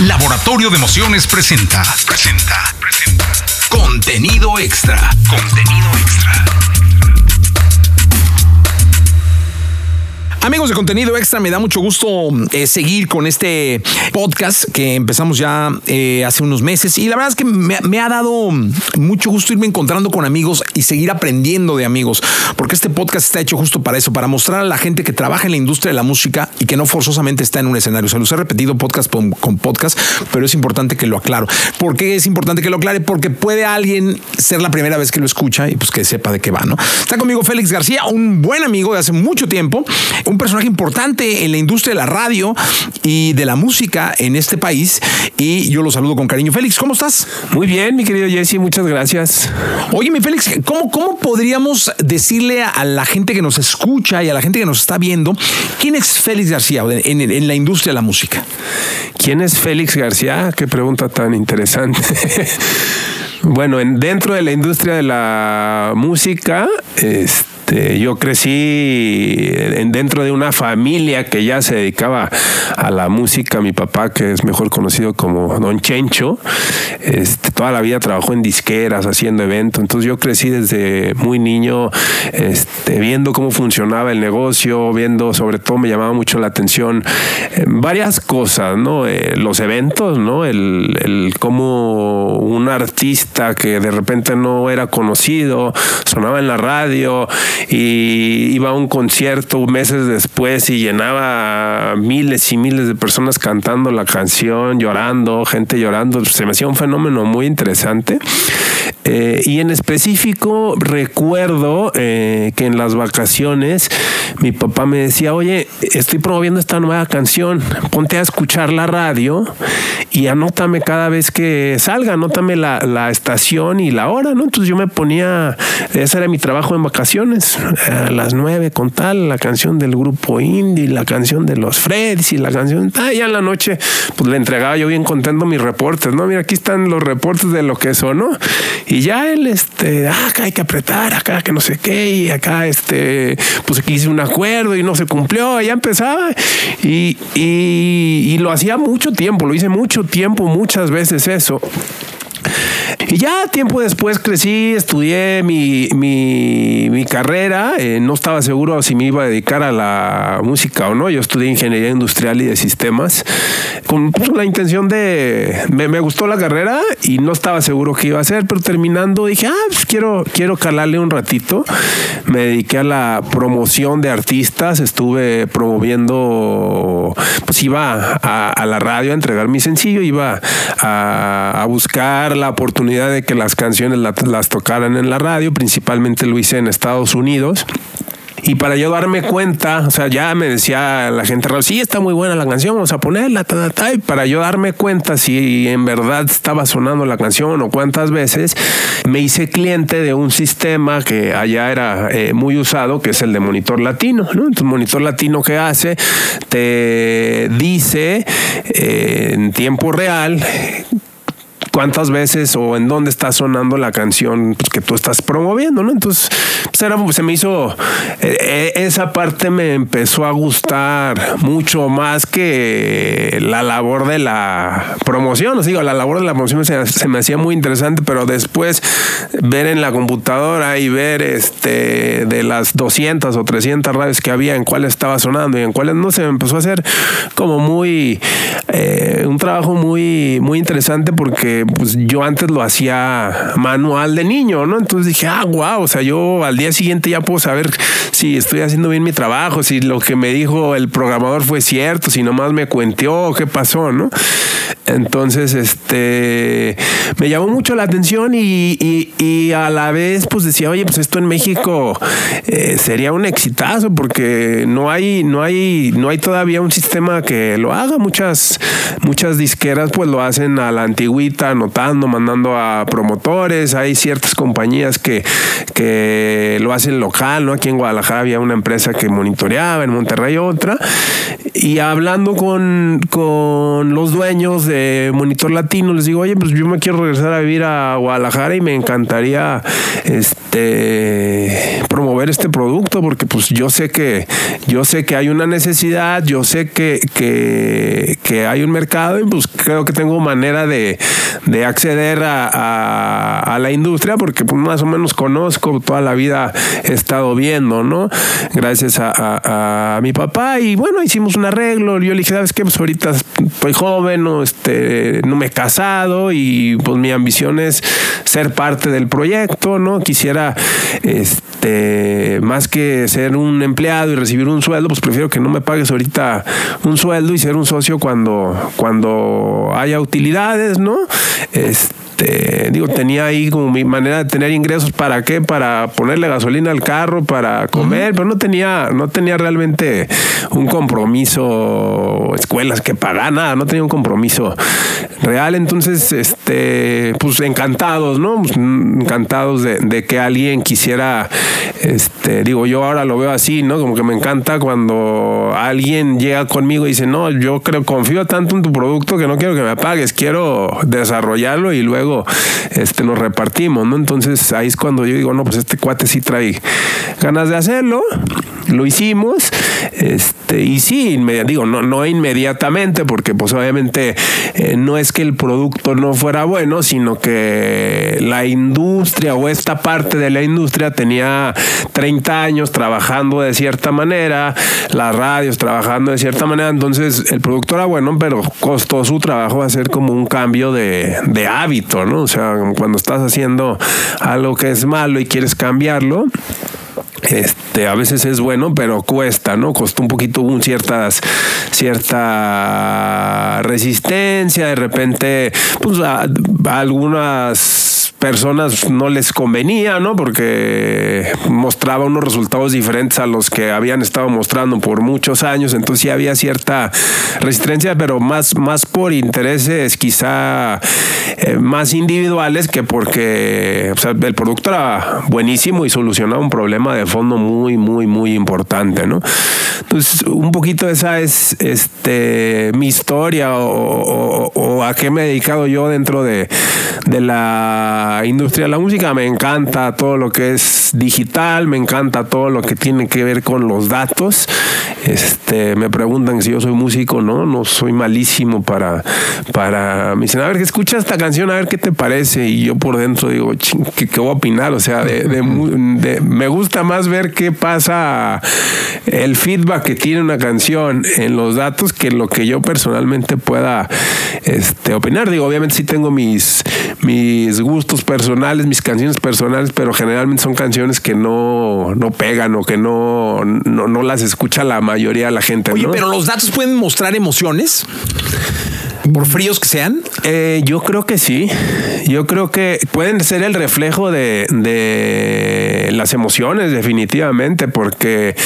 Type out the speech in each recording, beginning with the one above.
Laboratorio de Emociones presenta. Presenta. Presenta. Contenido extra. Contenido extra. Amigos de contenido extra, me da mucho gusto eh, seguir con este podcast que empezamos ya eh, hace unos meses y la verdad es que me, ha dado mucho gusto irme encontrando con amigos y seguir aprendiendo de amigos, porque este podcast está hecho justo para eso, para mostrar a la gente que trabaja en la industria de la música y que no forzosamente está en un escenario. Se los he repetido podcast con, con podcast, pero es importante que lo aclaro. ¿Por qué es importante que lo aclare? Porque puede alguien ser la primera vez que lo escucha y pues que sepa de qué va, ¿no? Está conmigo Félix García, un buen amigo de hace mucho tiempo un personaje importante en la industria de la radio y de la música en este país. Y yo lo saludo con cariño. Félix, ¿cómo estás? Muy bien, mi querido Jesse, muchas gracias. Oye, mi Félix, ¿cómo, ¿cómo podríamos decirle a la gente que nos escucha y a la gente que nos está viendo quién es Félix García en, en, en la industria de la música? ¿Quién es Félix García? Qué pregunta tan interesante. bueno, en, dentro de la industria de la música, este este, yo crecí dentro de una familia que ya se dedicaba a la música. Mi papá, que es mejor conocido como Don Chencho, este, toda la vida trabajó en disqueras, haciendo eventos. Entonces yo crecí desde muy niño este, viendo cómo funcionaba el negocio, viendo, sobre todo me llamaba mucho la atención eh, varias cosas, ¿no? Eh, los eventos, ¿no? El, el cómo un artista que de repente no era conocido, sonaba en la radio y iba a un concierto meses después y llenaba miles y miles de personas cantando la canción, llorando, gente llorando. Se me hacía un fenómeno muy interesante. Eh, y en específico recuerdo eh, que en las vacaciones mi papá me decía, oye, estoy promoviendo esta nueva canción, ponte a escuchar la radio y anótame cada vez que salga, anótame la, la estación y la hora, ¿no? Entonces yo me ponía, ese era mi trabajo en vacaciones, a las nueve con tal, la canción del grupo indie, la canción de los Freds y la canción, ah, ya en la noche, pues le entregaba yo bien contento mis reportes, ¿no? Mira, aquí están los reportes de lo que sonó. Y ya él, este, acá hay que apretar, acá que no sé qué, y acá, este, pues aquí hice un acuerdo y no se cumplió, ya empezaba. Y, y, y lo hacía mucho tiempo, lo hice mucho tiempo, muchas veces eso. Y ya tiempo después crecí, estudié mi, mi, carrera, eh, no estaba seguro si me iba a dedicar a la música o no, yo estudié ingeniería industrial y de sistemas, con la intención de, me, me, gustó la carrera y no estaba seguro qué iba a hacer, pero terminando dije, ah, pues quiero, quiero calarle un ratito, me dediqué a la promoción de artistas, estuve promoviendo, pues iba a, la radio a entregar mi sencillo, iba a buscar la oportunidad de que las canciones las, las tocaran en la radio, principalmente lo hice en Estados Unidos. Y para yo darme cuenta, o sea, ya me decía la gente, sí, está muy buena la canción, vamos a ponerla, ta, ta, ta, y para yo darme cuenta si en verdad estaba sonando la canción o cuántas veces, me hice cliente de un sistema que allá era eh, muy usado, que es el de Monitor Latino. ¿no? Entonces, Monitor Latino, ¿qué hace? Te dice eh, en tiempo real cuántas veces o en dónde está sonando la canción pues, que tú estás promoviendo, ¿no? Entonces, pues era, se me hizo, eh, esa parte me empezó a gustar mucho más que la labor de la promoción, os digo, la labor de la promoción se, se, me hacía muy interesante, pero después ver en la computadora y ver este de las 200 o 300 radios que había en cuál estaba sonando y en cuáles no, se me empezó a hacer como muy, eh, un trabajo muy, muy interesante porque pues yo antes lo hacía manual de niño, ¿no? Entonces dije, ah, wow, o sea, yo al día siguiente ya puedo saber si estoy haciendo bien mi trabajo, si lo que me dijo el programador fue cierto, si nomás me cuenteó, qué pasó, ¿no? Entonces, este, me llamó mucho la atención y, y, a la vez, pues decía, oye, pues esto en México eh, sería un exitazo porque no hay, no hay, no hay todavía un sistema que lo haga. Muchas, muchas disqueras, pues lo hacen a la antigüita, anotando, mandando a promotores. Hay ciertas compañías que, que lo hacen local, ¿no? Aquí en Guadalajara había una empresa que monitoreaba, en Monterrey otra. Y hablando con, con los dueños de Monitor Latino, les digo, oye, pues yo me quiero regresar a vivir a Guadalajara y me encantaría este promover este producto porque pues yo sé que yo sé que hay una necesidad, yo sé que, que, que hay un mercado y pues creo que tengo manera de, de acceder a, a, la industria porque pues más o menos conozco, toda la vida he estado viendo, ¿no? Gracias a, mi papá y bueno, hicimos un arreglo, yo le dije, ¿sabes qué? Pues ahorita estoy joven, no, este, no me he casado y pues mi ambición es ser parte del proyecto, ¿no? Quisiera, este, más que ser un empleado y recibir un sueldo, pues prefiero que no me pagues ahorita un sueldo y ser un socio cuando, cuando haya utilidades, ¿no? Este, este, digo, tenía ahí como mi manera de tener ingresos para qué, para ponerle gasolina al carro, para comer, pero no tenía, no tenía realmente un compromiso, escuelas que pagar, nada, no tenía un compromiso real. Entonces, este, pues encantados, ¿no? Pues, encantados de, de, que alguien quisiera, este, digo, yo ahora lo veo así, ¿no? Como que me encanta cuando alguien llega conmigo y dice, no, yo creo, confío tanto en tu producto que no quiero que me pagues, quiero desarrollarlo y luego este, nos repartimos, ¿no? Entonces ahí es cuando yo digo, no, pues este cuate sí trae ganas de hacerlo, lo hicimos, este, y sí, digo, no, no inmediatamente, porque pues obviamente eh, no es que el producto no fuera bueno, sino que la industria o esta parte de la industria tenía 30 años trabajando de cierta manera, las radios trabajando de cierta manera, entonces el producto era bueno, pero costó su trabajo hacer como un cambio de, de hábito, ¿no? O sea, cuando estás haciendo algo que es malo y quieres cambiarlo, este, a veces es bueno, pero cuesta, ¿no? Costó un poquito un ciertas, cierta resistencia, de repente, pues algunas personas no les convenía, ¿no? Porque mostraba unos resultados diferentes a los que habían estado mostrando por muchos años, entonces sí había cierta resistencia, pero más, más por intereses quizá eh, más individuales que porque el producto era buenísimo y solucionaba un problema de fondo muy, muy, muy importante, ¿no? Entonces, un poquito esa es este mi historia o, a qué me he dedicado yo dentro de, de la industria de la música. Me encanta todo lo que es digital, me encanta todo lo que tiene que ver con los datos. Este, me preguntan si yo soy músico, no, no soy malísimo para, para, me dicen, a ver, que escucha esta canción, a ver qué te parece. Y yo por dentro digo, ¿qué, qué voy a opinar? O sea, me gusta más ver qué pasa, el feedback que tiene una canción en los datos que lo que yo personalmente pueda este, opinar. Digo, obviamente sí tengo mis, mis gustos personales, mis canciones personales, pero generalmente son canciones que no, no pegan o que no, no, las escucha la mayoría de la gente. Oye, pero los datos pueden mostrar emociones. Por fríos que sean, eh, yo creo que sí. Yo creo que pueden ser el reflejo de, de las emociones, definitivamente, porque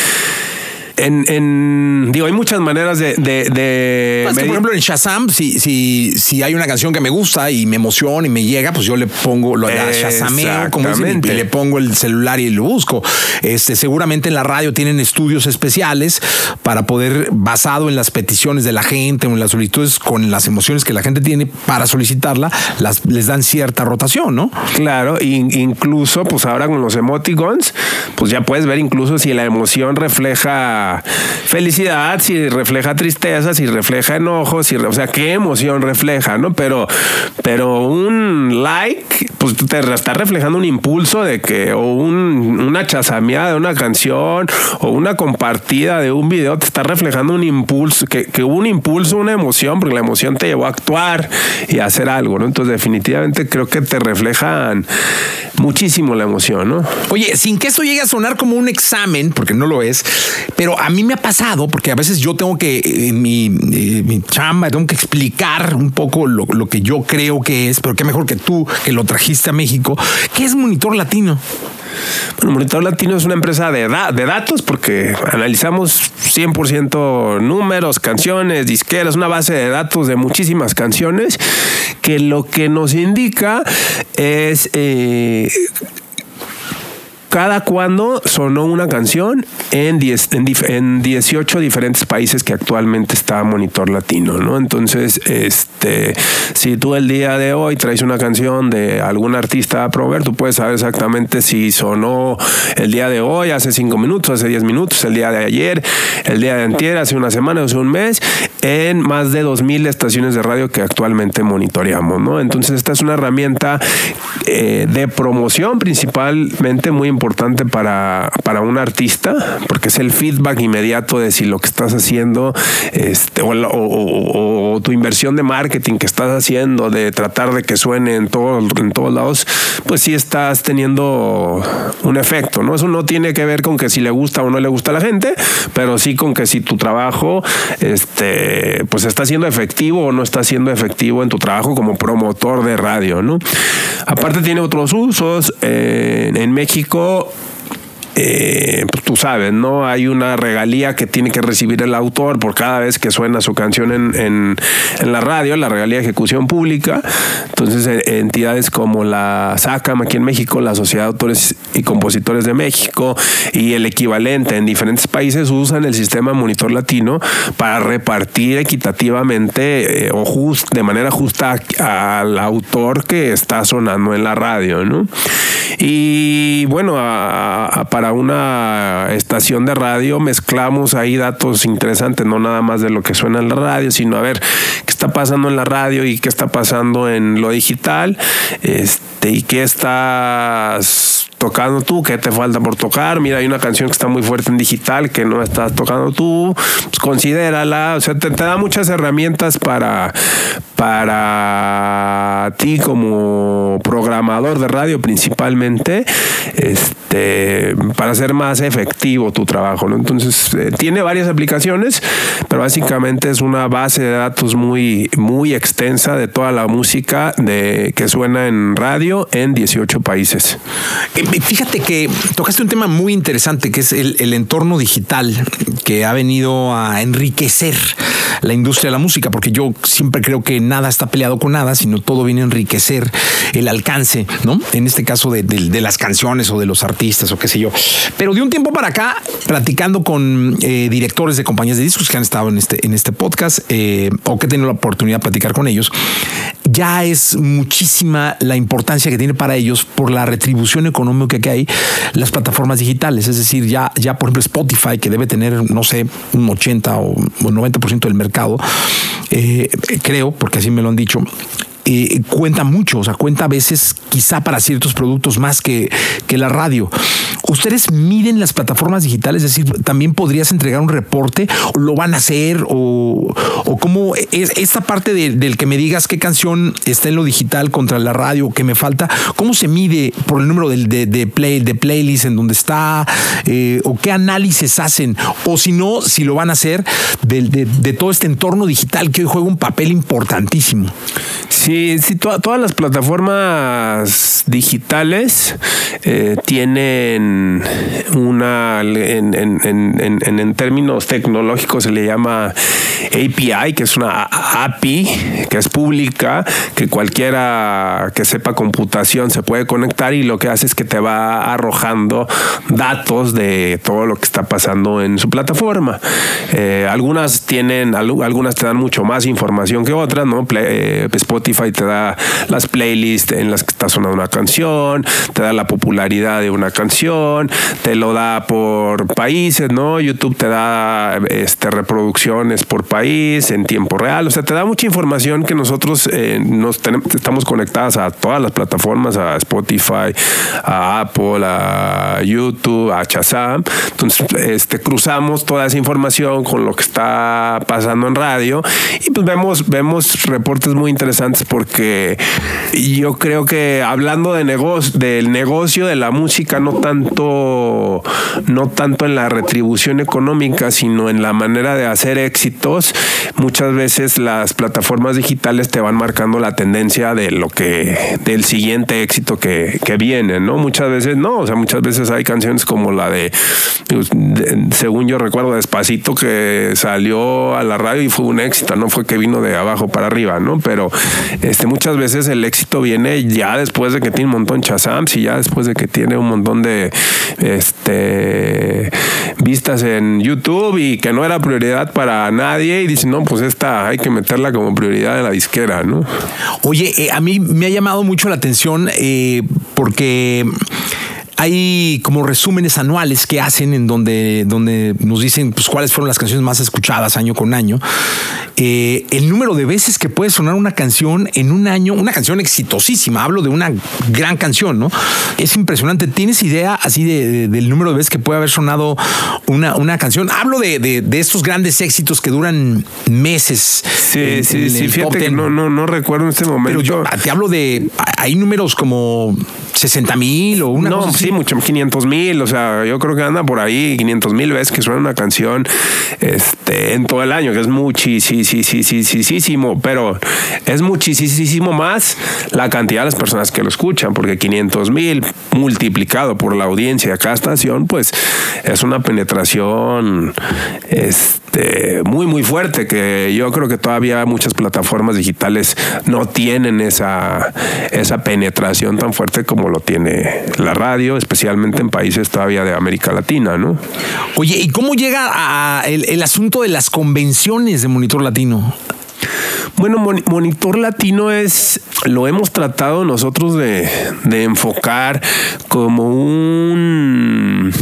en, en, digo, hay muchas maneras de. de, pues por ejemplo, en Shazam, si, si, si hay una canción que me gusta y me emociona y me llega, pues yo le pongo lo de Shazameo, como dicen, y le pongo el celular y lo busco. Este, seguramente en la radio tienen estudios especiales para poder, basado en las peticiones de la gente o en las solicitudes con las emociones que la gente tiene para solicitarla, las, les dan cierta rotación, ¿no? Claro, incluso, pues ahora con los emoticons, pues ya puedes ver incluso si la emoción refleja felicidad, si refleja tristeza, si refleja enojo, si, o sea, qué emoción refleja, ¿no? Pero, pero un like, pues te está reflejando un impulso de que, o un, una chasameada de una canción, o una compartida de un video, te está reflejando un impulso, que, que hubo un impulso, una emoción, porque la emoción te llevó a actuar y a hacer algo, ¿no? Entonces, definitivamente creo que te reflejan muchísimo la emoción, ¿no? Oye, sin que esto llegue a sonar como un examen, porque no lo es, pero a mí me ha pasado, porque a veces yo tengo que, en mi, eh, mi chamba, tengo que explicar un poco lo, lo, que yo creo que es, pero qué mejor que tú, que lo trajiste a México. ¿Qué es Monitor Latino? Bueno, Monitor Latino es una empresa de, de datos porque analizamos 100% números, canciones, disqueras, una base de datos de muchísimas canciones que lo que nos indica es... Eh, cada cuando sonó una canción en, en, 18 diferentes países que actualmente está Monitor Latino, ¿no? Entonces, este, si tú el día de hoy traes una canción de algún artista a proveer, tú puedes saber exactamente si sonó el día de hoy, hace cinco minutos, hace 10 minutos, el día de ayer, el día de antier, hace una semana, hace un mes, en más de 2.000 estaciones de radio que actualmente monitoreamos, ¿no? Entonces, esta es una herramienta eh, de promoción principalmente muy importante para, para un artista, porque es el feedback inmediato de si lo que estás haciendo este, o, tu inversión de marketing que estás haciendo, de tratar de que suene en, todo, en todos lados, pues sí estás teniendo un efecto, ¿no? Eso no tiene que ver con que si le gusta o no le gusta a la gente, pero sí con que si tu trabajo este, pues está siendo efectivo o no está siendo efectivo en tu trabajo como promotor de radio, ¿no? Aparte tiene otros usos. Eh, en México Ciao. Eh, pues tú sabes, ¿no? Hay una regalía que tiene que recibir el autor por cada vez que suena su canción en, en, la radio, la regalía de ejecución pública. Entonces, eh, entidades como la SACAM aquí en México, la Sociedad de Autores y Compositores de México y el equivalente en diferentes países usan el sistema Monitor Latino para repartir equitativamente eh, o just, de manera justa al autor que está sonando en la radio, ¿no? Y bueno, para una estación de radio mezclamos ahí datos interesantes, no nada más de lo que suena en la radio, sino a ver está pasando en la radio y qué está pasando en lo digital, este, y qué estás tocando tú, qué te falta por tocar. Mira, hay una canción que está muy fuerte en digital que no estás tocando tú, pues considérala. O sea, te, da muchas herramientas para, para ti como programador de radio principalmente, este, para hacer más efectivo tu trabajo. ¿no? Entonces, eh, tiene varias aplicaciones, pero básicamente es una base de datos muy, muy extensa de toda la música de, que suena en radio en 18 países. Eh, Fíjate que tocaste un tema muy interesante que es el, entorno digital que ha venido a enriquecer la industria de la música, porque yo siempre creo que nada está peleado con nada, sino todo viene a enriquecer el alcance, ¿no? En este caso de, las canciones o de los artistas o qué sé yo. Pero de un tiempo para acá, platicando con eh, directores de compañías de discos que han estado en este, en este podcast eh, o que he tenido la oportunidad de platicar con ellos, ya es muchísima la importancia que tiene para ellos por la retribución económica que hay las plataformas digitales. Es decir, ya, ya por ejemplo Spotify, que debe tener, no sé, un 80 o 90% del mercado, eh, creo, porque así me lo han dicho, eh, cuenta mucho, o sea, cuenta a veces quizá para ciertos productos más que, que la radio. ¿Ustedes miden las plataformas digitales? Es decir, ¿también podrías entregar un reporte? ¿O lo van a hacer? ¿O, o cómo es esta parte del que me digas qué canción está en lo digital contra la radio, que me falta? ¿Cómo se mide por el número de, de, play, de playlist en donde está? Eh, ¿O qué análisis hacen? O si no, si lo van a hacer de, de todo este entorno digital que hoy juega un papel importantísimo. Sí, sí, todas las plataformas digitales eh, tienen una, en, en, en, en, términos tecnológicos se le llama API, que es una API, que es pública, que cualquiera que sepa computación se puede conectar y lo que hace es que te va arrojando datos de todo lo que está pasando en su plataforma. Eh, algunas tienen, algunas te dan mucho más información que otras, ¿no? Eh, Spotify y te da las playlists en las que está sonando una canción, te da la popularidad de una canción, te lo da por países, ¿no? YouTube te da este, reproducciones por país en tiempo real, o sea, te da mucha información que nosotros eh, nos estamos conectadas a todas las plataformas, a Spotify, a Apple, a YouTube, a Shazam. Entonces, este, cruzamos toda esa información con lo que está pasando en radio y pues vemos, vemos reportes muy interesantes porque yo creo que hablando de negocio, del negocio de la música, no tanto, no tanto en la retribución económica, sino en la manera de hacer éxitos, muchas veces las plataformas digitales te van marcando la tendencia de lo que, del siguiente éxito que, que viene, ¿no? Muchas veces no, o sea, muchas veces hay canciones como la de, pues, según yo recuerdo, Despacito, que salió a la radio y fue un éxito, no fue que vino de abajo para arriba, ¿no? Pero este, muchas veces el éxito viene ya después de que tiene un montón de chasams y ya después de que tiene un montón de este, vistas en YouTube y que no era prioridad para nadie y dicen, no, pues esta hay que meterla como prioridad en la disquera, ¿no? Oye, eh, a mí me ha llamado mucho la atención eh, porque hay como resúmenes anuales que hacen en donde, donde nos dicen pues, cuáles fueron las canciones más escuchadas año con año. Eh, el número de veces que puede sonar una canción en un año, una canción exitosísima, hablo de una gran canción, ¿no? Es impresionante. ¿Tienes idea así de, del número de veces que puede haber sonado una, una canción? Hablo de, de, estos grandes éxitos que duran meses. Sí, sí, sí, fíjate que no, no, no recuerdo en este momento. Pero yo te hablo de, hay números como 60 mil o una no, sí, mucho, 500 mil, o sea, yo creo que anda por ahí 500 mil veces que suena una canción este, en todo el año, que es muchísimo, pero es muchísimo más la cantidad de las personas que lo escuchan, porque 500 mil multiplicado por la audiencia de cada estación, pues es una penetración este, muy, muy fuerte, que yo creo que todavía muchas plataformas digitales no tienen esa, esa penetración tan fuerte como lo tiene la radio, especialmente en países todavía de América Latina, ¿no? Oye, ¿y cómo llega a el, asunto de las convenciones de Monitor Latino? Bueno, Monitor Latino es, lo hemos tratado nosotros de, de enfocar como un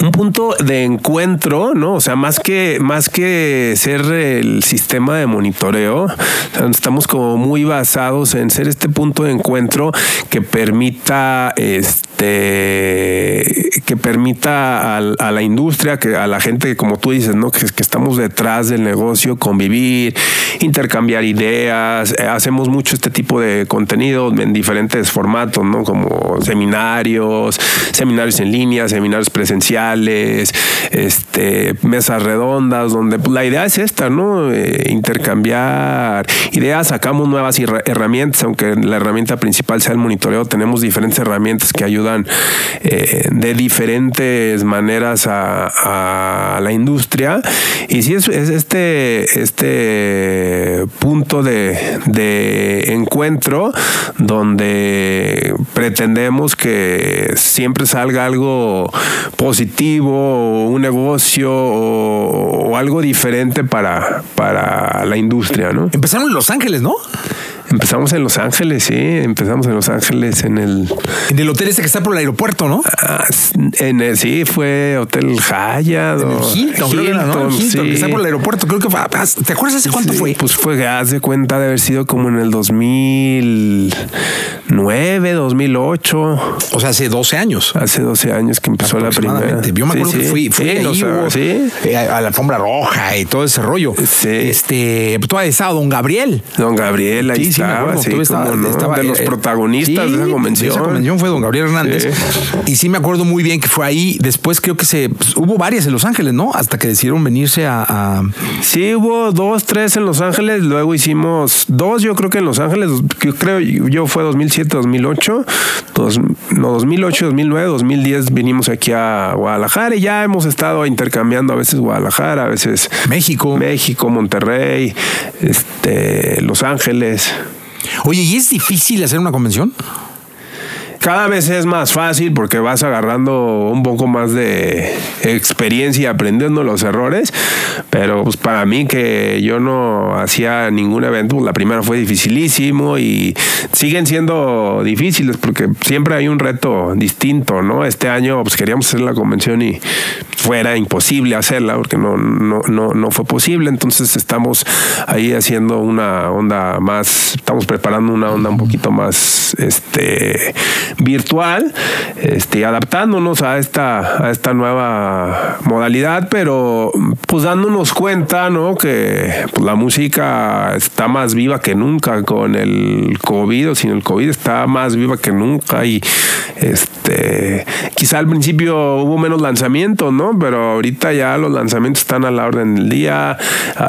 un punto de encuentro, ¿no? O sea, más que, más que ser el sistema de monitoreo, estamos como muy basados en ser este punto de encuentro que permita este que permita a, la industria, que a la gente, como tú dices, ¿no? Que, que estamos detrás del negocio, convivir, intercambiar ideas, eh, hacemos mucho este tipo de contenido en diferentes formatos, ¿no? Como seminarios, seminarios en línea, seminarios presenciales, este, mesas redondas, donde pues, la idea es esta, ¿no? Eh, intercambiar ideas, sacamos nuevas herramientas, aunque la herramienta principal sea el monitoreo, tenemos diferentes herramientas que ayudan eh, de diferentes maneras a, la industria. Y si es, es este, este punto de, de encuentro donde pretendemos que siempre salga algo positivo o un negocio o, algo diferente para, para la industria, ¿no? Empezaron en Los Ángeles, ¿no? Empezamos en Los Ángeles, sí. Empezamos en Los Ángeles en el... En el hotel ese que está por el aeropuerto, ¿no? Ah, en el, sí, fue Hotel Hyatt. En el Hilton, creo que era, ¿no? Hilton, que está por el aeropuerto. Creo que fue... Ah, ¿Te acuerdas hace cuánto fue? Pues fue, haz de cuenta de haber sido como en el 2009, 2008. O sea, hace 12 años. Hace 12 años que empezó la primera. Yo me acuerdo que fui, fui ahí, eh, a la alfombra roja y todo ese rollo. Sí. Este, pues, todavía estaba Don Gabriel. Don Gabriel, ahí estaba, de los eh, protagonistas de esa convención. Esa convención fue don Gabriel Hernández. Y sí me acuerdo muy bien que fue ahí. Después creo que se pues, hubo varias en Los Ángeles, ¿no? Hasta que decidieron venirse a, Sí, hubo dos, tres en Los Ángeles. Luego hicimos dos, yo creo que en Los Ángeles. Yo creo yo fue 2007, 2008. no, 2008, 2009, 2010 vinimos aquí a Guadalajara y ya hemos estado intercambiando a veces Guadalajara, a veces México, México, Monterrey, este, Los Ángeles. Oye, ¿y es difícil hacer una convención? cada vez es más fácil porque vas agarrando un poco más de experiencia aprendiendo los errores, pero pues para mí que yo no hacía ningún evento, la primera fue dificilísimo y siguen siendo difíciles porque siempre hay un reto distinto, ¿no? Este año pues queríamos hacer la convención y fuera imposible hacerla porque no, no, no, no fue posible, entonces estamos ahí haciendo una onda más, estamos preparando una onda un poquito más este virtual, este, adaptándonos a esta, a esta nueva modalidad, pero pues dándonos cuenta, ¿no? Que pues, la música está más viva que nunca con el COVID, o sin el COVID está más viva que nunca y Este, quizá al principio hubo menos lanzamientos, ¿no? Pero ahorita ya los lanzamientos están a la orden del día,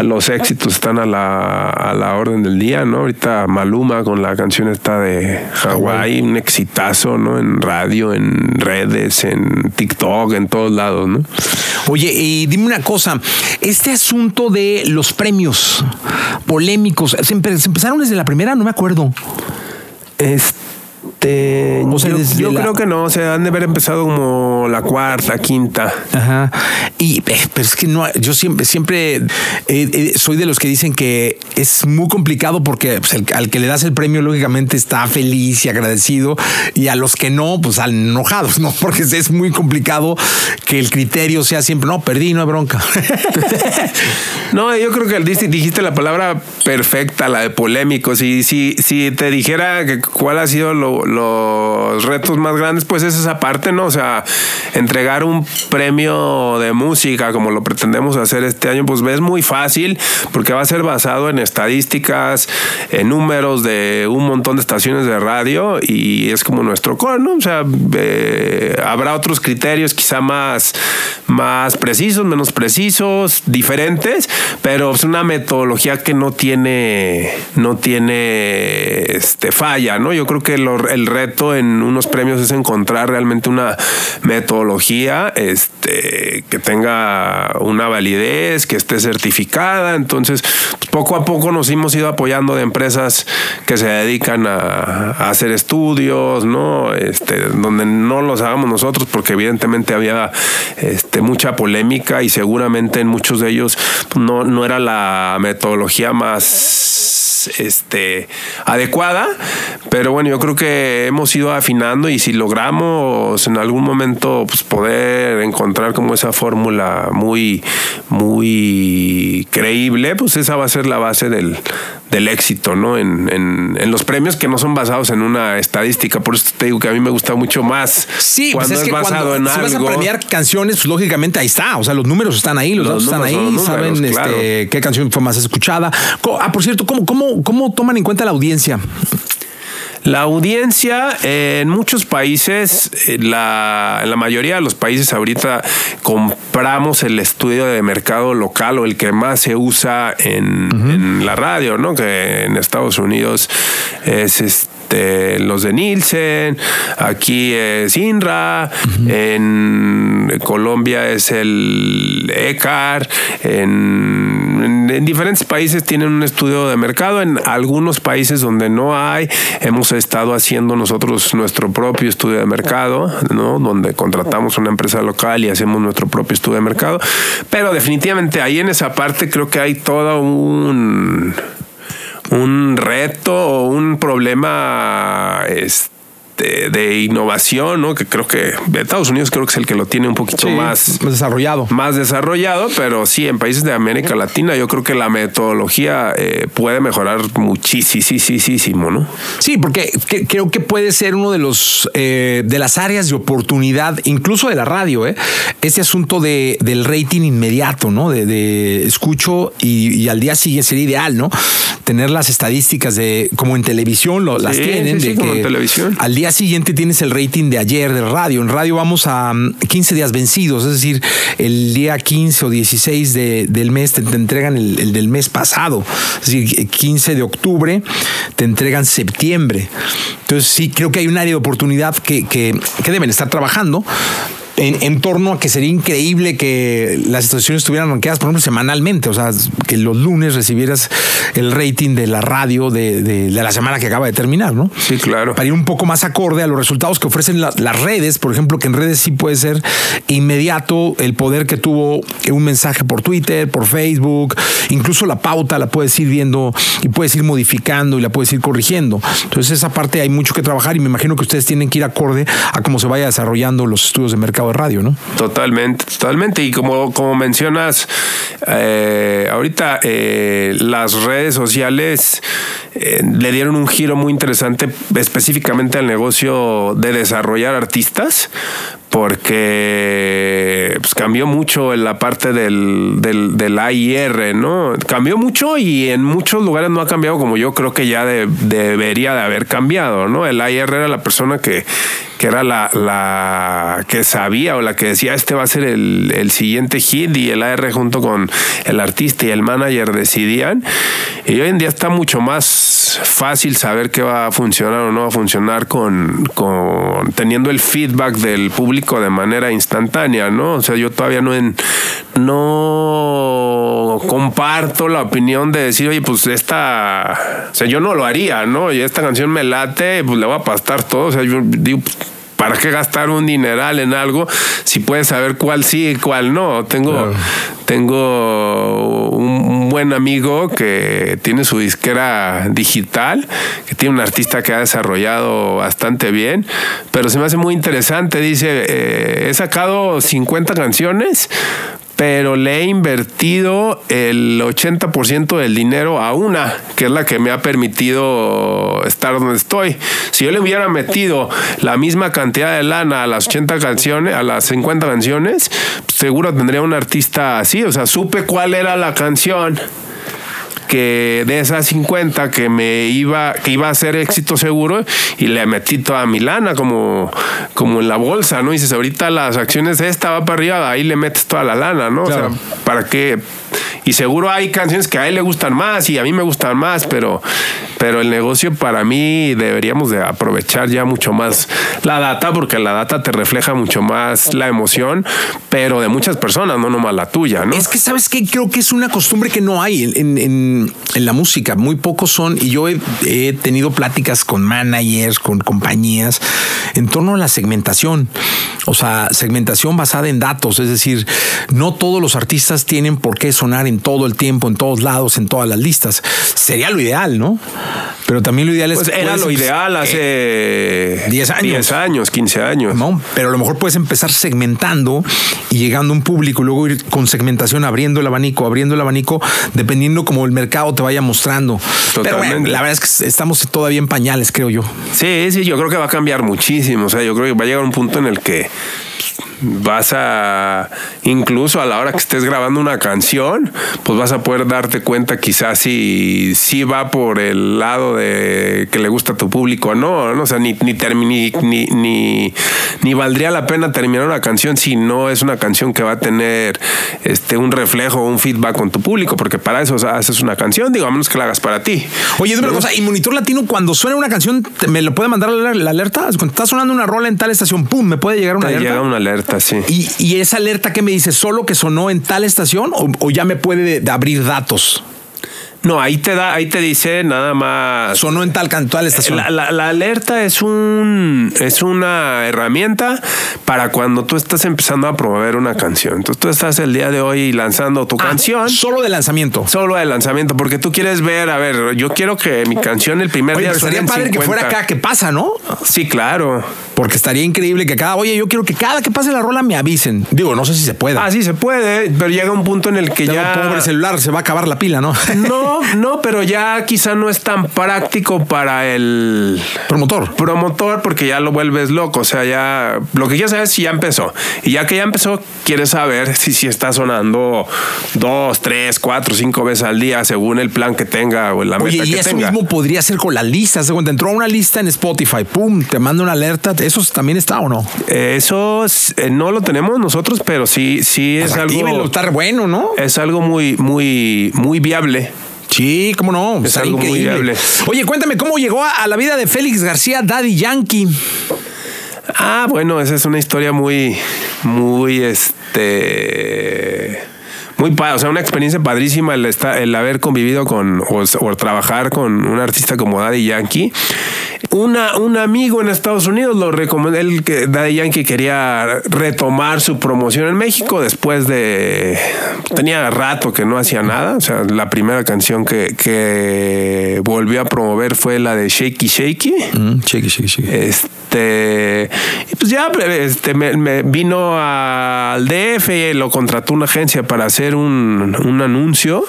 los éxitos están a la, a la orden del día, ¿no? Ahorita Maluma con la canción esta de Hawái, un exitazo, ¿no? En radio, en redes, en TikTok, en todos lados, ¿no? Oye, y dime una cosa, este asunto de los premios polémicos, ¿se, empezaron desde la primera? No me acuerdo. Este este, yo, creo que no, o sea, han de haber empezado como la cuarta, quinta. Ajá. Y eh, pero es que no, yo siempre, siempre eh, eh, soy de los que dicen que es muy complicado porque pues, al que le das el premio, lógicamente está feliz y agradecido, y a los que no, pues al enojados, ¿no? Porque es muy complicado que el criterio sea siempre, no, perdí, no hay bronca. no, yo creo que dijiste la palabra perfecta, la de polémico. Si, si, si te dijera que cuál ha sido lo, los retos más grandes, pues es esa parte, ¿no? O sea, entregar un premio de música como lo pretendemos hacer este año, pues es muy fácil porque va a ser basado en estadísticas, en números de un montón de estaciones de radio y es como nuestro core, ¿no? O sea, eh, habrá otros criterios quizá más, más precisos, menos precisos, diferentes, pero es una metodología que no tiene, no tiene este, falla, ¿no? Yo creo que el el reto en unos premios es encontrar realmente una metodología este, que tenga una validez, que esté certificada. Entonces, poco a poco nos hemos ido apoyando de empresas que se dedican a, hacer estudios, ¿no? Este, donde no los hagamos nosotros, porque evidentemente había este, mucha polémica y seguramente en muchos de ellos no, no era la metodología más este, adecuada. Pero bueno, yo creo que hemos ido afinando y si logramos en algún momento pues, poder encontrar como esa fórmula muy, muy creíble, pues esa va a ser la base del, del éxito, ¿no? En, en, los premios que no son basados en una estadística. Por eso te digo que a mí me gusta mucho más. Sí, pues cuando es, basado en si vas a premiar canciones, pues lógicamente ahí está. O sea, los números están ahí, los, datos están ahí, saben este, qué canción fue más escuchada. Ah, por cierto, ¿cómo, cómo, cómo toman en cuenta la audiencia? La audiencia en muchos países, eh, la, en la mayoría de los países ahorita compramos el estudio de mercado local o el que más se usa en, en la radio, ¿no? Que en Estados Unidos es este este, los de Nielsen, aquí es INRA, en Colombia es el ECAR, en, en, diferentes países tienen un estudio de mercado, en algunos países donde no hay, hemos estado haciendo nosotros nuestro propio estudio de mercado, ¿no? donde contratamos una empresa local y hacemos nuestro propio estudio de mercado, pero definitivamente ahí en esa parte creo que hay todo un un reto o un problema este, de, innovación, ¿no? Que creo que Estados Unidos creo que es el que lo tiene un poquito más, desarrollado. Más desarrollado, pero sí, en países de América Latina yo creo que la metodología eh, puede mejorar muchísimo, ¿no? Sí, porque creo que puede ser uno de los eh, de las áreas de oportunidad, incluso de la radio, ¿eh? Este asunto de, del rating inmediato, ¿no? De, escucho y, al día siguiente sería ideal, ¿no? Tener las estadísticas de como en televisión lo, las tienen, de que televisión. al día siguiente tienes el rating de ayer de radio. En radio vamos a 15 mm, días vencidos, es decir, el día 15 o 16 del mes te, entregan el, del mes pasado. Es decir, 15 de octubre te entregan septiembre. Entonces sí, creo que hay un área de oportunidad que, que deben estar trabajando en, torno a que sería increíble que las estaciones estuvieran ranqueadas, por ejemplo, semanalmente, o sea, que los lunes recibieras el rating de la radio de, la semana que acaba de terminar, ¿no? Sí, claro. Para ir un poco más acorde a los resultados que ofrecen las redes, por ejemplo, que en redes sí puede ser inmediato el poder que tuvo un mensaje por Twitter, por Facebook, incluso la pauta la puedes ir viendo y puedes ir modificando y la puedes ir corrigiendo. Entonces, esa parte hay mucho que trabajar y me imagino que ustedes tienen que ir acorde a cómo se vaya desarrollando los estudios de mercado radio, ¿no? Totalmente, totalmente. Y como, como mencionas, eh, ahorita eh, las redes sociales eh, le dieron un giro muy interesante específicamente al negocio de desarrollar artistas porque pues, cambió mucho en la parte del, del, del AIR, ¿no? Cambió mucho y en muchos lugares no ha cambiado como yo creo que ya debería de haber cambiado, ¿no? El AIR era la persona que, que era la, la que sabía o la que decía este va a ser el, el siguiente hit y el AR junto con el artista y el manager decidían. Y hoy en día está mucho más fácil saber qué va a funcionar o no va a funcionar con, con teniendo el feedback del público de manera instantánea, ¿no? O sea, yo todavía no, en, no comparto la opinión de decir, oye, pues esta, o sea, yo no lo haría, ¿no? Y esta canción me late, pues le voy a pastar todo, o sea, yo digo, ¿para qué gastar un dineral en algo si puedes saber cuál sí y cuál no? Tengo, tengo un, buen amigo que tiene su disquera digital, que tiene un artista que ha desarrollado bastante bien, pero se me hace muy interesante. Dice, eh, he sacado 50 canciones, pero le he invertido el 80% del dinero a una, que es la que me ha permitido estar donde estoy. Si yo le hubiera metido la misma cantidad de lana a las 80 canciones, a las 50 canciones, seguro tendría un artista así, o sea, supe cuál era la canción que de esas 50 que me iba, que iba a ser éxito seguro y le metí toda mi lana como, como en la bolsa, ¿no? Y dices, ahorita las acciones esta va para arriba, ahí le metes toda la lana, ¿no? O sea, ¿para qué? Y seguro hay canciones que a él le gustan más y a mí me gustan más, pero, pero el negocio para mí deberíamos de aprovechar ya mucho más la data, porque la data te refleja mucho más la emoción, pero de muchas personas, no nomás la tuya, ¿no? Es que, ¿sabes qué? Creo que es una costumbre que no hay en, en, en la música. Muy pocos son, y yo he tenido pláticas con managers, con compañías, en torno a la segmentación. O sea, segmentación basada en datos, es decir, no todos los artistas tienen por qué sonar en todo el tiempo, en todos lados, en todas las listas. Sería lo ideal, ¿no? Pero también lo ideal es... Pues era lo ideal hace 10 años. 10 años, 15 años. No, pero a lo mejor puedes empezar segmentando y llegando a un público y luego ir con segmentación abriendo el abanico, abriendo el abanico, dependiendo como el mercado te vaya mostrando. Totalmente. Pero bueno, la verdad es que estamos todavía en pañales, creo yo. Sí, sí, yo creo que va a cambiar muchísimo. O sea, yo creo que va a llegar un punto en el que vas a, incluso a la hora que estés grabando una canción, pues vas a poder darte cuenta quizás si, si va por el lado de que le gusta a tu público o no, ¿no? O sea, ni, ni, ni, ni, ni, valdría la pena terminar una canción si no es una canción que va a tener este, un reflejo, un feedback con tu público, porque para eso haces una canción, digo, a menos que la hagas para ti. Oye, una cosa, y Monitor Latino, cuando suena una canción, ¿me lo puede mandar la alerta? Cuando está sonando una rola en tal estación, ¡pum! ¿Me puede llegar una alerta? Llega una alerta, sí. ¿Y, y esa alerta que me dice, solo que sonó en tal estación o, o ya me puede abrir datos? No, ahí te da, ahí te dice nada más. Sonó en tal tal estación. La, la, la, alerta es un es una herramienta para cuando tú estás empezando a promover una canción. Entonces tú estás el día de hoy lanzando tu ah, canción. Solo de lanzamiento. Solo de lanzamiento, porque tú quieres ver, a ver, yo quiero que mi canción el primer oye, día. Pero sería padre que fuera acá que pasa, ¿no? Sí, claro. Porque estaría increíble que cada, oye, yo quiero que cada que pase la rola me avisen. Digo, no sé si se puede. Ah, sí se puede, pero llega un punto en el que ya. Pobre celular, se va a acabar la pila, ¿no? No, no, pero ya quizá no es tan práctico para el promotor. Promotor, porque ya lo vuelves loco. O sea, ya lo que quieres saber es si ya empezó. Y ya que ya empezó, quieres saber si, si está sonando dos, tres, cuatro, cinco veces al día, según el plan que tenga o la meta Oye, y eso mismo podría ser con la lista. Según te entró una lista en Spotify, pum, te manda una alerta. ¿Eso también está o no? Eso eh, no lo tenemos nosotros, pero sí, sí es algo. estar bueno, ¿no? Es algo muy, muy, muy viable. Sí, cómo no. Es algo muy viable. Oye, cuéntame cómo llegó a, la vida de Félix García, Daddy Yankee. Ah, bueno, esa es una historia muy, muy, este, muy padre, o sea, una experiencia padrísima el, el haber convivido con o, o, trabajar con un artista como Daddy Yankee una, un amigo en Estados Unidos lo recomendó, él que Daddy Yankee quería retomar su promoción en México después de tenía rato que no hacía nada, o sea, la primera canción que, que volvió a promover fue la de Shaky Shaky. Mm, shaky Shaky Shaky. Este, y pues ya este, me, vino al DF y lo contrató una agencia para hacer un, un anuncio.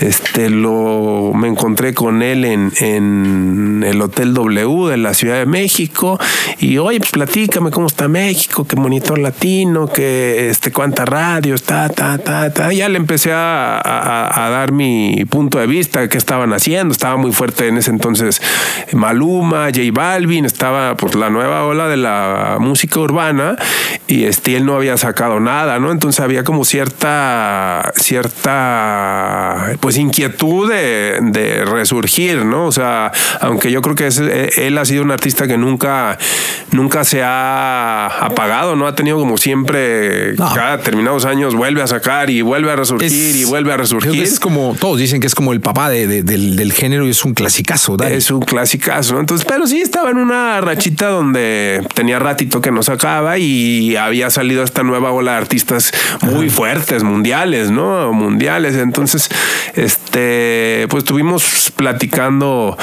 Este, lo me encontré con él en, en el Hotel W De la Ciudad de México y oye, pues platícame cómo está México, qué monitor latino, que este, cuánta radio está, ta, ta, ta. Ya le empecé a, a, dar mi punto de vista, qué estaban haciendo. Estaba muy fuerte en ese entonces Maluma, J Balvin, estaba pues la nueva ola de la música urbana y este, él no había sacado nada, ¿no? Entonces había como cierta, cierta, pues inquietud de, de resurgir, ¿no? O sea, aunque yo creo que es, él ha sido un artista que nunca, nunca se ha apagado, ¿no? Ha tenido como siempre, cada determinados años vuelve a sacar y vuelve a resurgir y vuelve a resurgir. Es como, todos dicen que es como el papá de, del, género y es un clasicazo. Es un clasicazo, ¿no? Entonces, pero sí estaba en una rachita donde tenía ratito que no sacaba y había salido esta nueva ola de artistas muy fuertes, mundiales, ¿no? Mundiales. Entonces, este, pues estuvimos platicando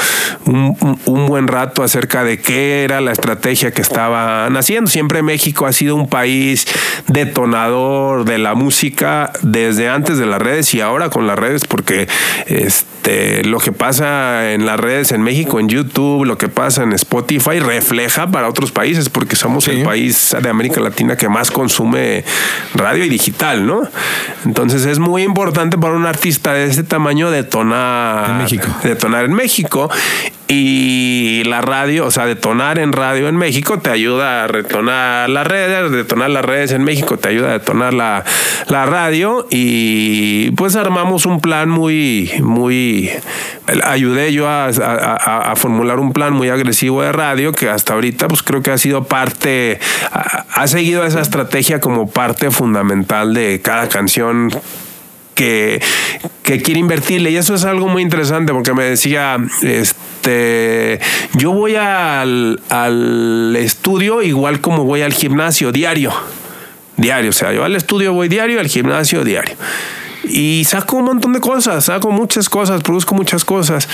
un, un buen rato acerca de qué era la estrategia que estaban haciendo. Siempre México ha sido un país detonador de la música desde antes de las redes y ahora con las redes, porque este, lo que pasa en las redes en México, en YouTube, lo que pasa en Spotify, refleja para otros países, porque somos el país de América Latina que más consume radio y digital, ¿no? Entonces es muy importante para un artista de ese tamaño detonar en México. Detonar en México. Y la radio, o sea, detonar en radio en México te ayuda a detonar las redes, detonar las redes en México te ayuda a detonar la, la radio y pues armamos un plan muy, muy, ayudé yo a, a, formular un plan muy agresivo de radio que hasta ahorita pues creo que ha sido parte, ha seguido esa estrategia como parte fundamental de cada canción que, que, quiere invertirle. Y eso es algo muy interesante porque me decía, este, yo voy al, al estudio igual como voy al gimnasio, diario. Diario, o sea, yo al estudio voy diario, al gimnasio diario. Y saco un montón de cosas, saco muchas cosas, produzco muchas cosas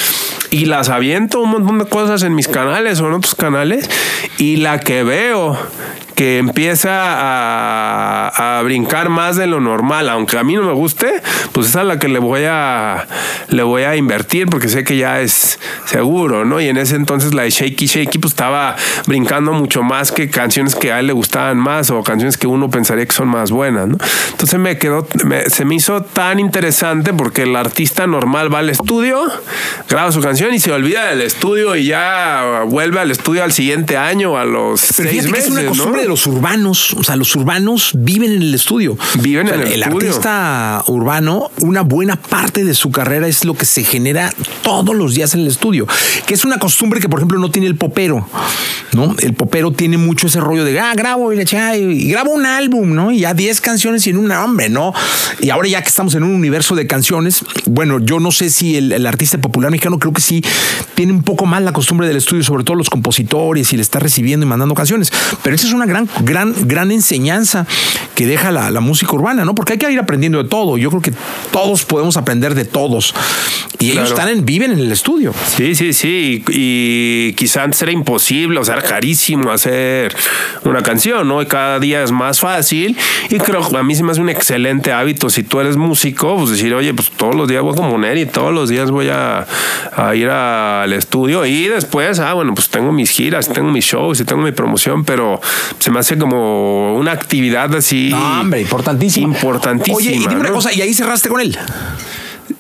y las aviento un montón de cosas en mis canales o en otros canales y la que veo que empieza a, brincar más de lo normal, aunque a mí no me guste, pues es la que le voy a le voy a invertir porque sé que ya es seguro, ¿no? Y en ese entonces la de Shaky Shaky pues estaba brincando mucho más que canciones que a él le gustaban más o canciones que uno pensaría que son más buenas, ¿no? Entonces me quedó, se me hizo tan interesante porque el artista normal va al estudio, graba su canción y se olvida del estudio y ya vuelve al estudio al siguiente año, a los seis meses, ¿no? Los urbanos, o sea, los urbanos viven en el estudio. Viven en el, el estudio. artista urbano, una buena parte de su carrera es lo que se genera todos los días en el estudio, que es una costumbre que, por ejemplo, no tiene el popero, ¿no? El popero tiene mucho ese rollo de, ah, grabo y, le y grabo un álbum, ¿no? Y ya 10 canciones y en un hombre, ¿no? Y ahora ya que estamos en un universo de canciones, bueno, yo no sé si el, artista popular mexicano creo que sí tiene un poco más la costumbre del estudio, sobre todo los compositores y le está recibiendo y mandando canciones, pero esa es una gran gran, gran, enseñanza que deja la, música urbana, ¿no? Porque hay que ir aprendiendo de todo. Yo creo que todos podemos aprender de todos. Y ellos están en, viven en el estudio. Sí, sí, sí. Y, quizás antes era imposible, o sea, era carísimo hacer una canción, ¿no? Y cada día es más fácil. Y creo que a mí se me hace un excelente hábito. Si tú eres músico, pues decir, oye, pues todos los días voy a componer y todos los días voy a, a ir al estudio. Y después, ah, bueno, pues tengo mis giras, tengo mis shows y tengo mi promoción, pero se me hace como una actividad así. No, hombre, importantísima. Importantísima. Oye, y dime una cosa, ¿y ahí cerraste con él?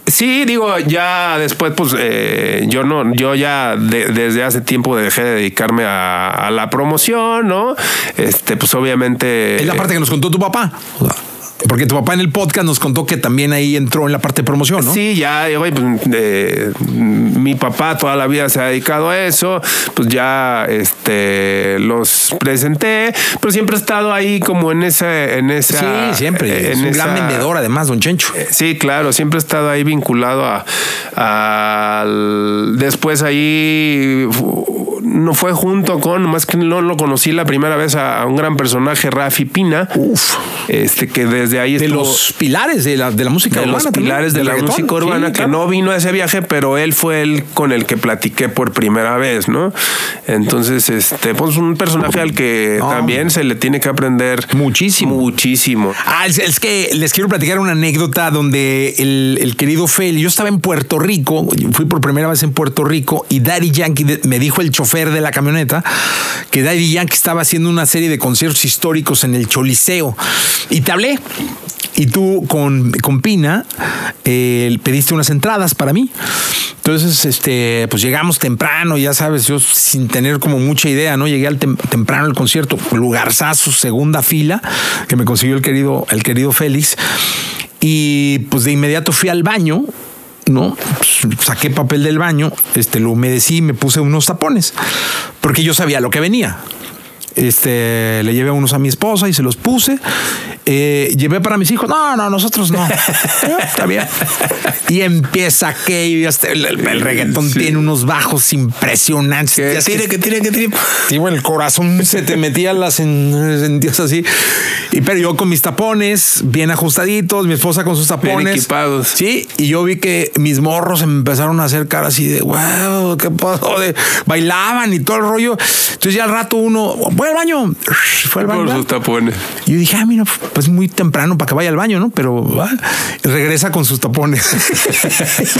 Sí, digo, ya después, pues eh, yo no, yo ya desde hace tiempo dejé de dedicarme a, la promoción, ¿no? Este, pues obviamente. Es la parte que nos contó tu papá. Porque tu papá en el podcast nos contó que también ahí entró en la parte de promoción, ¿no? Sí, ya, pues, eh, mi papá toda la vida se ha dedicado a eso, pues ya este, los presenté, pero siempre he estado ahí como en esa... En esa sí, siempre. En es un gran vendedor además, don Chencho. Eh, sí, claro, siempre he estado ahí vinculado a... después ahí no fue junto con, más que no lo conocí la primera vez a, un gran personaje, Rafi Pina. Uf. Este que desde ahí De los pilares de la, de la música de urbana. los pilares de la música urbana, que no vino a ese viaje, pero él fue el con el que platiqué por primera vez, ¿no? Entonces, este, pues un personaje al que también se le tiene que aprender muchísimo. Muchísimo. Ah, es, que les quiero platicar una anécdota donde el, el querido Fel, yo estaba en Puerto Rico, fui por primera vez en Puerto Rico y Daddy Yankee me dijo el chofer de la camioneta que Daddy Yankee estaba haciendo una serie de conciertos históricos en el Choliseo. Y te hablé. Y tú con, con Pina eh, pediste unas entradas para mí. Entonces, este, pues llegamos temprano, ya sabes, yo sin tener como mucha idea, ¿no? Llegué al temprano al concierto, lugarzazo, segunda fila, que me consiguió el querido, el querido Félix. Y pues de inmediato fui al baño, ¿no? Saqué papel del baño, este, lo humedecí y me puse unos tapones, porque yo sabía lo que venía. Este, le llevé unos a mi esposa y se los puse. Eh, llevé para mis hijos. No, no, nosotros no. Está bien. Y empieza que el, el, reggaetón tiene unos bajos impresionantes. Que tire, que tire, que tire. el corazón se te metía las sentías así. Y pero yo con mis tapones bien ajustaditos, mi esposa con sus tapones. Bien equipados. Sí, y yo vi que mis morros empezaron a hacer cara así de wow, qué pasó, de bailaban y todo el rollo. Entonces ya al rato uno, voy al baño. Fue al baño. Por sus tapones. Y yo dije, ah, mira, pues muy temprano para que vaya al baño, ¿no? Pero regresa con sus tapones.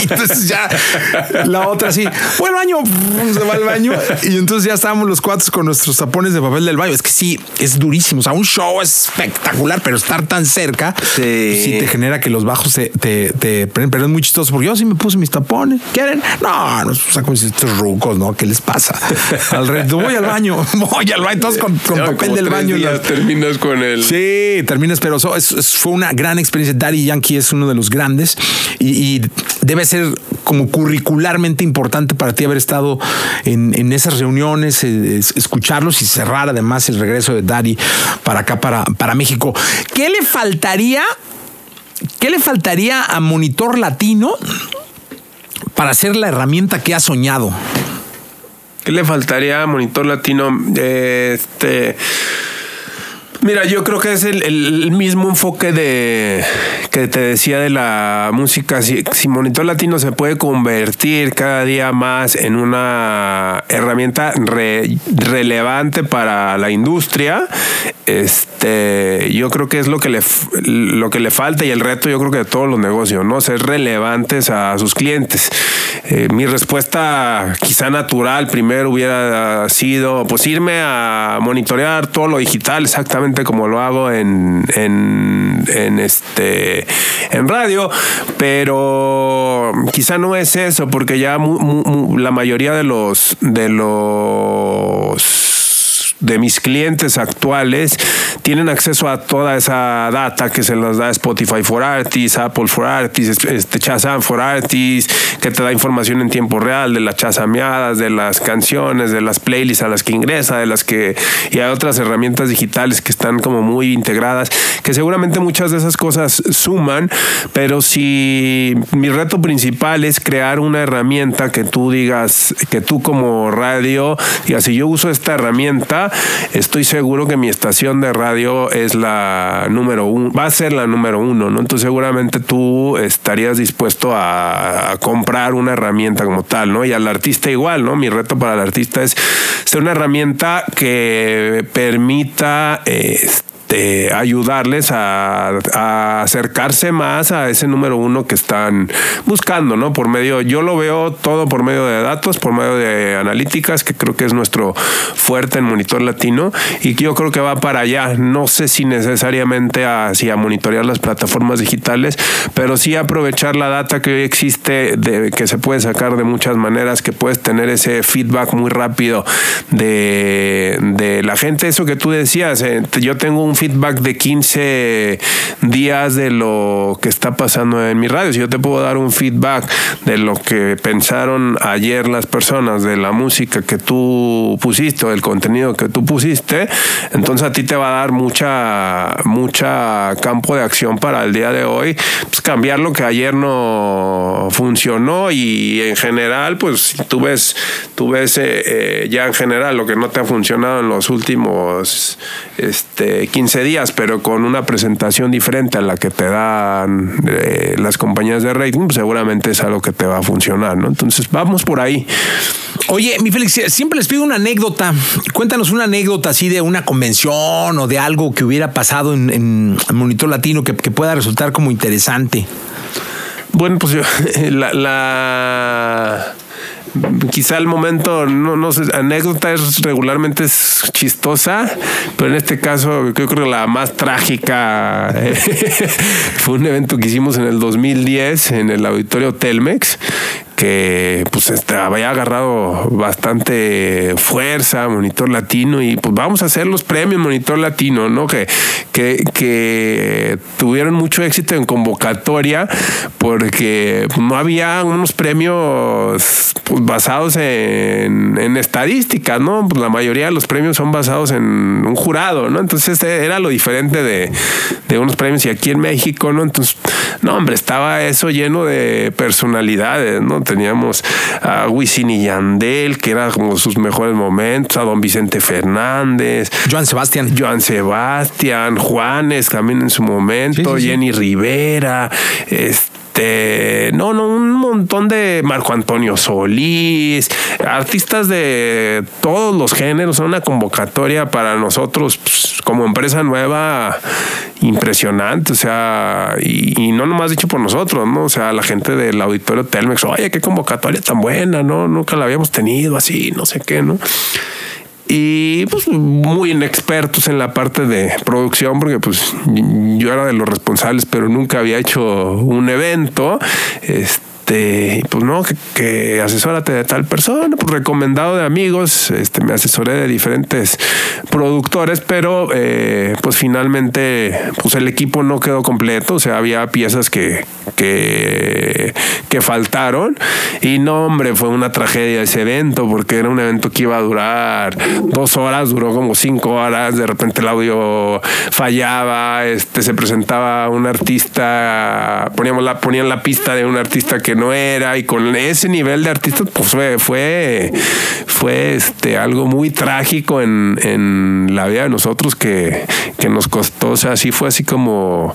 entonces ya la otra así, voy al baño, se va al baño. Y entonces ya estábamos los cuatro con nuestros tapones de papel del baño. Es que sí, es durísimo. O sea, un show es espectacular, pero estar tan cerca sí, sí te genera que los bajos te, te, Pero es muy chistoso porque yo sí me puse mis tapones. ¿Quieren? No, no, o sea, como si estos rucos, ¿no? ¿Qué les pasa? Al resto, voy al baño, voy al baño, todos con, papel del baño. Y terminas con él. Sí, terminas, pero eso, fue una gran experiencia. Daddy Yankee es uno de los grandes y, debe ser como curricularmente importante para ti haber estado en, esas reuniones, eh, escucharlos y cerrar además el regreso de Daddy para acá, para, para México. ¿Qué le faltaría? ¿Qué le faltaría a Monitor Latino para ser la herramienta que ha soñado? ¿Qué le faltaría a Monitor Latino? Este. Mira, yo creo que es el, mismo enfoque de que te decía de la música. Si, Monitor Latino se puede convertir cada día más en una herramienta relevante para la industria, este, yo creo que es lo que le lo que le falta y el reto, yo creo que de todos los negocios, no ser relevantes a sus clientes. Eh, mi respuesta, quizá natural, primero hubiera sido, pues irme a monitorear todo lo digital, exactamente como lo hago en, en, este en radio, pero quizá no es eso, porque ya la mayoría de los de los de mis clientes actuales tienen acceso a toda esa data que se los da Spotify for Artists, Apple for Artists, este for Artists, que te da información en tiempo real de las chasameadas, de las canciones, de las playlists a las que ingresa, de las que y hay otras herramientas digitales que están como muy integradas, que seguramente muchas de esas cosas suman, pero si mi reto principal es crear una herramienta que tú digas, que tú como radio, digas, si yo uso esta herramienta, estoy seguro que mi estación de radio es la número uno, va a ser la número uno, ¿no? Entonces seguramente tú estarías dispuesto a, comprar una herramienta como tal, ¿no? Y al artista igual, ¿no? Mi reto para el artista es ser una herramienta que permita... Este, este, ayudarles a, acercarse más a ese número uno que están buscando, ¿no? Por medio, yo lo veo todo por medio de datos, por medio de analíticas, que creo que es nuestro fuerte en Monitor Latino, y que yo creo que va para allá. No sé si necesariamente hacia monitorear las plataformas digitales, pero sí aprovechar la data que hoy existe, de, que se puede sacar de muchas maneras, que puedes tener ese feedback muy rápido de, de la gente. Eso que tú decías, eh, yo tengo un feedback de 15 días de lo que está pasando en mi radio. Si yo te puedo dar un feedback de lo que pensaron ayer las personas, de la música que tú pusiste del contenido que tú pusiste, entonces a ti te va a dar mucha, mucha campo de acción para el día de hoy, pues cambiar lo que ayer no funcionó y en general, pues tú ves, tú ves eh, eh, ya en general lo que no te ha funcionado en los últimos este, 15 días, pero con una presentación diferente a la que te dan eh, las compañías de rating, pues seguramente es algo que te va a funcionar, ¿no? Entonces, vamos por ahí. Oye, mi Félix, siempre les pido una anécdota. Cuéntanos una anécdota así de una convención o de algo que hubiera pasado en, Monitor Latino que, pueda resultar como interesante. Bueno, pues yo, la quizá el momento, no, no sé, anécdota es regularmente es chistosa, pero en este caso yo creo que la más trágica eh, fue un evento que hicimos en el 2010 en el auditorio Telmex que pues este, había agarrado bastante fuerza, Monitor Latino, y pues vamos a hacer los premios Monitor Latino, ¿no? Que, que, tuvieron mucho éxito en convocatoria porque no había unos premios pues, basados en, en estadísticas, ¿no? Pues la mayoría de los premios son basados en un jurado, ¿no? Entonces este era lo diferente de, de unos premios y aquí en México, ¿no? Entonces, no, hombre, estaba eso lleno de personalidades, ¿no? Teníamos a Wisin y Yandel, que era como sus mejores momentos, a don Vicente Fernández, Joan Sebastián. Joan Sebastián, Juanes también en su momento, Sí, sí, sí. Jenny Rivera, este, no, no, un montón de Marco Antonio Solís, artistas de todos los géneros, una convocatoria para nosotros pues, como empresa nueva impresionante, o sea, y, y no nomás dicho por nosotros, ¿no? O sea, la gente del auditorio Telmex, oye, qué convocatoria tan buena, ¿no? Nunca la habíamos tenido así, no sé qué, ¿no? Y pues muy inexpertos en la parte de producción porque pues yo era de los responsables pero nunca había hecho un evento este pues no, que, que asesórate de tal persona, pues recomendado de amigos, este me asesoré de diferentes productores, pero eh, pues finalmente pues el equipo no quedó completo, o sea, había piezas que, que, que faltaron. Y no, hombre, fue una tragedia ese evento porque era un evento que iba a durar dos horas, duró como cinco horas, de repente el audio fallaba, este se presentaba un artista, poníamos la, ponían la pista de un artista que no era y con ese nivel de artistas pues fue fue, fue este algo muy trágico en, en la vida de nosotros que, que nos costó, o sea, sí fue así como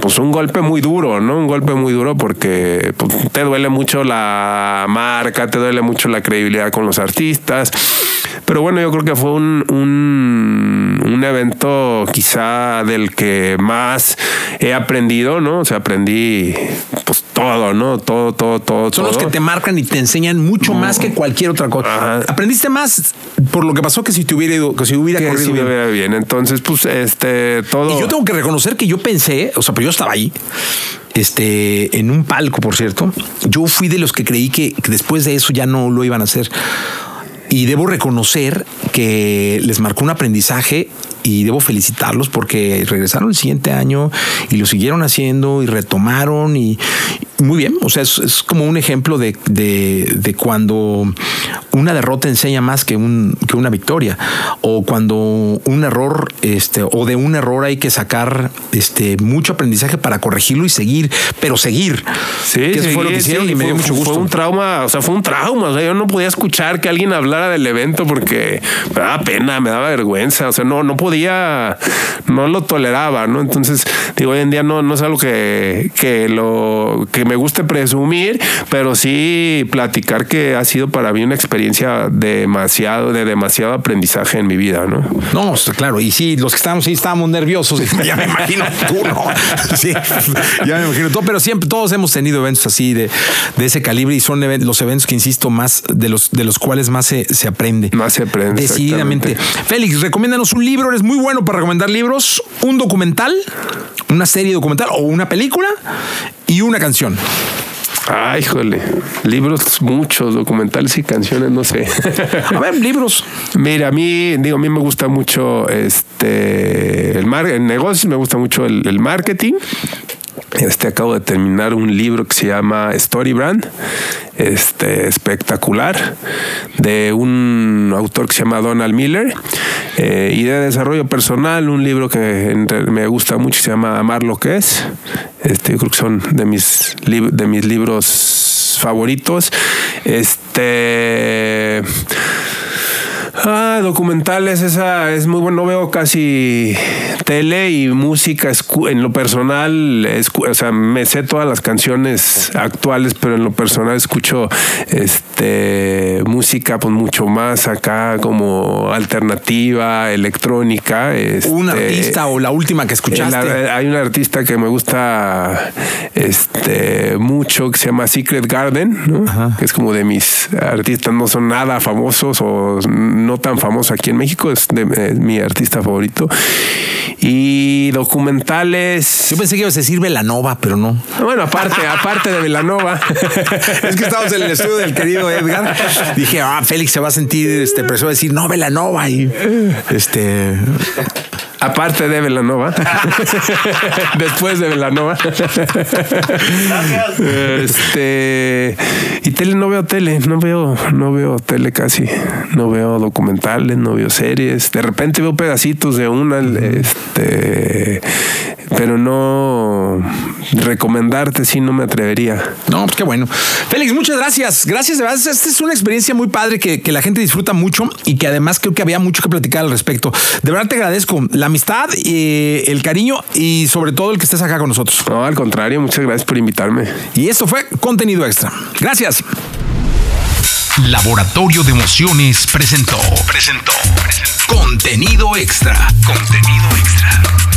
pues un golpe muy duro, ¿no? Un golpe muy duro porque pues, te duele mucho la marca, te duele mucho la credibilidad con los artistas. Pero bueno, yo creo que fue un, un, un evento quizá del que más he aprendido, ¿no? O sea, aprendí pues todo, ¿no? Todo, todo, todo. Son todo. los que te marcan y te enseñan mucho más que cualquier otra cosa. Ajá. Aprendiste más por lo que pasó que si te hubiera ido, que si hubiera que corrido bien. Entonces, pues, este, todo. Y yo tengo que reconocer que yo pensé, o sea, pero yo estaba ahí, este, en un palco, por cierto. Yo fui de los que creí que, que después de eso ya no lo iban a hacer. Y debo reconocer que les marcó un aprendizaje y debo felicitarlos porque regresaron el siguiente año y lo siguieron haciendo y retomaron y y muy bien. O sea, es, es como un ejemplo de, de- de cuando una derrota enseña más que, un, que una victoria o cuando un error este, o de un error hay que sacar este, mucho aprendizaje para corregirlo y seguir, pero seguir. Sí, que sí, fue lo que sí, hicieron y me dio fue- mucho gusto. Fue un trauma, o sea, fue un trauma. O sea, yo no podía escuchar que alguien hablara del evento porque me daba pena, me daba vergüenza. O sea, no, no podía, no lo toleraba, ¿no? Entonces, digo, hoy en día no, no es algo que, que lo que me guste presumir, pero sí platicar que ha sido para mí una experiencia demasiado, de demasiado aprendizaje en mi vida, ¿no? No, claro, y sí, los que estábamos ahí estábamos nerviosos, ya me imagino tú, ¿no? Sí, ya me imagino todo, pero siempre todos hemos tenido eventos así de, de ese calibre y son los eventos que insisto más de los de los cuales más se, se aprende. Más se aprende, Decididamente. Félix, recomiéndanos un libro, eres muy bueno para recomendar libros, un documental, una serie documental o una película y una canción. Ay, híjole, libros muchos, documentales y canciones, no sé. A ver, libros. Mira, a mí, digo, a mí me gusta mucho este el mar, en negocios me gusta mucho el, el marketing. Este acabo de terminar un libro que se llama Story Brand, este espectacular, de un autor que se llama Donald Miller, eh, y de desarrollo personal, un libro que me gusta mucho se llama Amar lo que es. Este, creo que son de mis de mis libros favoritos. Este Ah, documentales, esa es muy bueno. No veo casi tele y música en lo personal. o sea, me sé todas las canciones actuales, pero en lo personal escucho este música pues mucho más acá como alternativa, electrónica. ¿Un este, artista o la última que escuchaste? la- hay un artista que me gusta este mucho que se llama Secret Garden, ¿no? que es como de mis artistas, no son nada famosos o no tan famosos aquí en México, es, de, es mi artista favorito. Y documentales. Yo pensé que ibas a decir Velanova, pero no. Bueno, aparte, aparte de Velanova. es que estábamos en el estudio del querido Edgar. Dije, ah, Félix se va a sentir este, preso a decir, no, Velanova. Y este. Aparte de Velanova. Después de Velanova. Este. Y tele no veo tele, no veo, no veo tele casi. No veo documentales, no veo series. De repente veo pedacitos de una, este. Pero no recomendarte sí no me atrevería. No, pues qué bueno. Félix, muchas gracias. Gracias, de verdad. Esta es una experiencia muy padre que, que la gente disfruta mucho y que además creo que había mucho que platicar al respecto. De verdad te agradezco la amistad, eh, el cariño y sobre todo el que estés acá con nosotros. No, al contrario, muchas gracias por invitarme. Y esto fue contenido extra. Gracias. Laboratorio de Emociones presentó. Presentó. presentó. Contenido extra. Contenido extra.